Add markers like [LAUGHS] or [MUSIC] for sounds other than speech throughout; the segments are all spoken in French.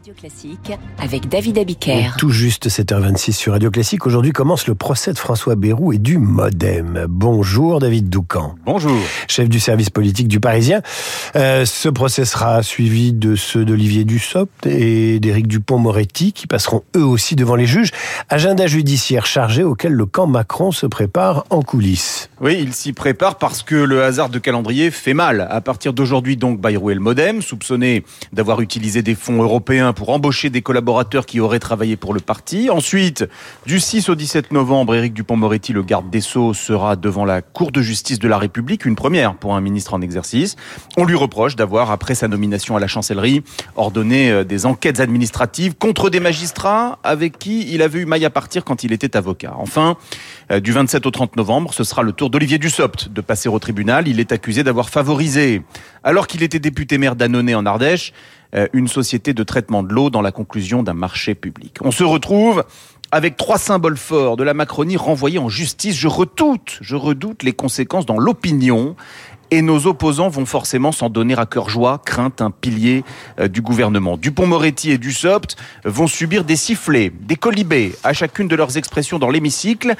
Radio Classique avec David Abiker. Tout juste 7h26 sur Radio Classique. Aujourd'hui commence le procès de François Bayrou et du Modem. Bonjour David Doucan. Bonjour. Chef du service politique du Parisien. Euh, ce procès sera suivi de ceux d'Olivier Dussopt et d'Éric Dupont-Moretti qui passeront eux aussi devant les juges. Agenda judiciaire chargé auquel le camp Macron se prépare en coulisses. Oui, il s'y prépare parce que le hasard de calendrier fait mal. À partir d'aujourd'hui donc Bayrou et le Modem, soupçonnés d'avoir utilisé des fonds européens pour embaucher des collaborateurs qui auraient travaillé pour le parti. Ensuite, du 6 au 17 novembre, Éric Dupont-Moretti, le garde des Sceaux, sera devant la Cour de justice de la République, une première pour un ministre en exercice. On lui reproche d'avoir, après sa nomination à la chancellerie, ordonné euh, des enquêtes administratives contre des magistrats avec qui il avait eu maille à partir quand il était avocat. Enfin, euh, du 27 au 30 novembre, ce sera le tour d'Olivier Dussopt de passer au tribunal. Il est accusé d'avoir favorisé, alors qu'il était député maire d'Annonay en Ardèche, une société de traitement de l'eau dans la conclusion d'un marché public. On se retrouve avec trois symboles forts de la Macronie renvoyés en justice. Je redoute, je redoute les conséquences dans l'opinion. Et nos opposants vont forcément s'en donner à cœur joie, crainte un pilier euh, du gouvernement. Dupont-Moretti et Dussopt vont subir des sifflets, des colibés à chacune de leurs expressions dans l'hémicycle.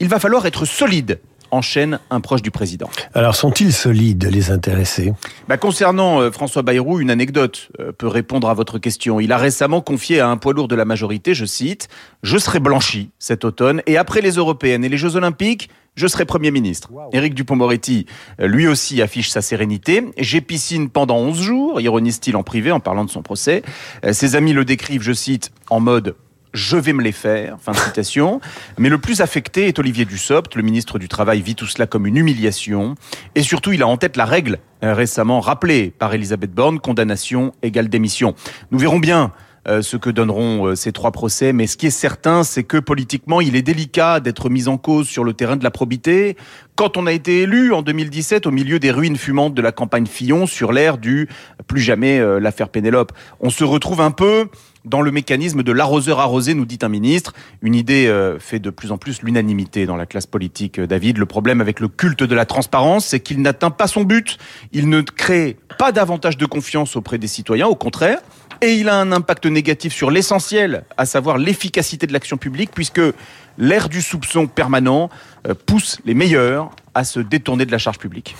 Il va falloir être solide enchaîne un proche du président. Alors sont-ils solides, les intéressés? Bah, Concernant euh, François Bayrou, une anecdote euh, peut répondre à votre question. Il a récemment confié à un poids lourd de la majorité, je cite, Je serai blanchi cet automne et après les européennes et les Jeux olympiques, je serai Premier ministre. Éric Dupont-Moretti, euh, lui aussi, affiche sa sérénité. J'ai piscine pendant 11 jours, ironise-t-il en privé en parlant de son procès. Ses amis le décrivent, je cite, en mode je vais me les faire, fin de [LAUGHS] citation. Mais le plus affecté est Olivier Dussopt. Le ministre du Travail vit tout cela comme une humiliation. Et surtout, il a en tête la règle euh, récemment rappelée par Elisabeth Borne, condamnation égale démission. Nous verrons bien euh, ce que donneront euh, ces trois procès. Mais ce qui est certain, c'est que politiquement, il est délicat d'être mis en cause sur le terrain de la probité. Quand on a été élu en 2017 au milieu des ruines fumantes de la campagne Fillon sur l'ère du plus jamais l'affaire Pénélope, on se retrouve un peu dans le mécanisme de l'arroseur arrosé, nous dit un ministre. Une idée euh, fait de plus en plus l'unanimité dans la classe politique, euh, David. Le problème avec le culte de la transparence, c'est qu'il n'atteint pas son but. Il ne crée pas davantage de confiance auprès des citoyens, au contraire. Et il a un impact négatif sur l'essentiel, à savoir l'efficacité de l'action publique, puisque l'ère du soupçon permanent euh, pousse les meilleurs à se détourner de la charge publique.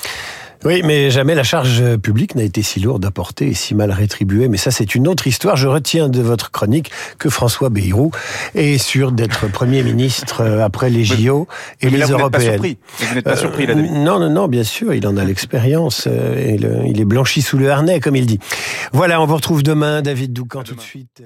Oui, mais jamais la charge publique n'a été si lourde à porter et si mal rétribuée. Mais ça, c'est une autre histoire. Je retiens de votre chronique que François Bayrou est sûr d'être Premier ministre euh, après les JO et les Européennes. Vous n'êtes pas surpris, là, Non, non, non, bien sûr, il en a l'expérience. Euh, il est blanchi sous le harnais, comme il dit. Voilà, on vous retrouve demain, David Doucan, tout de suite.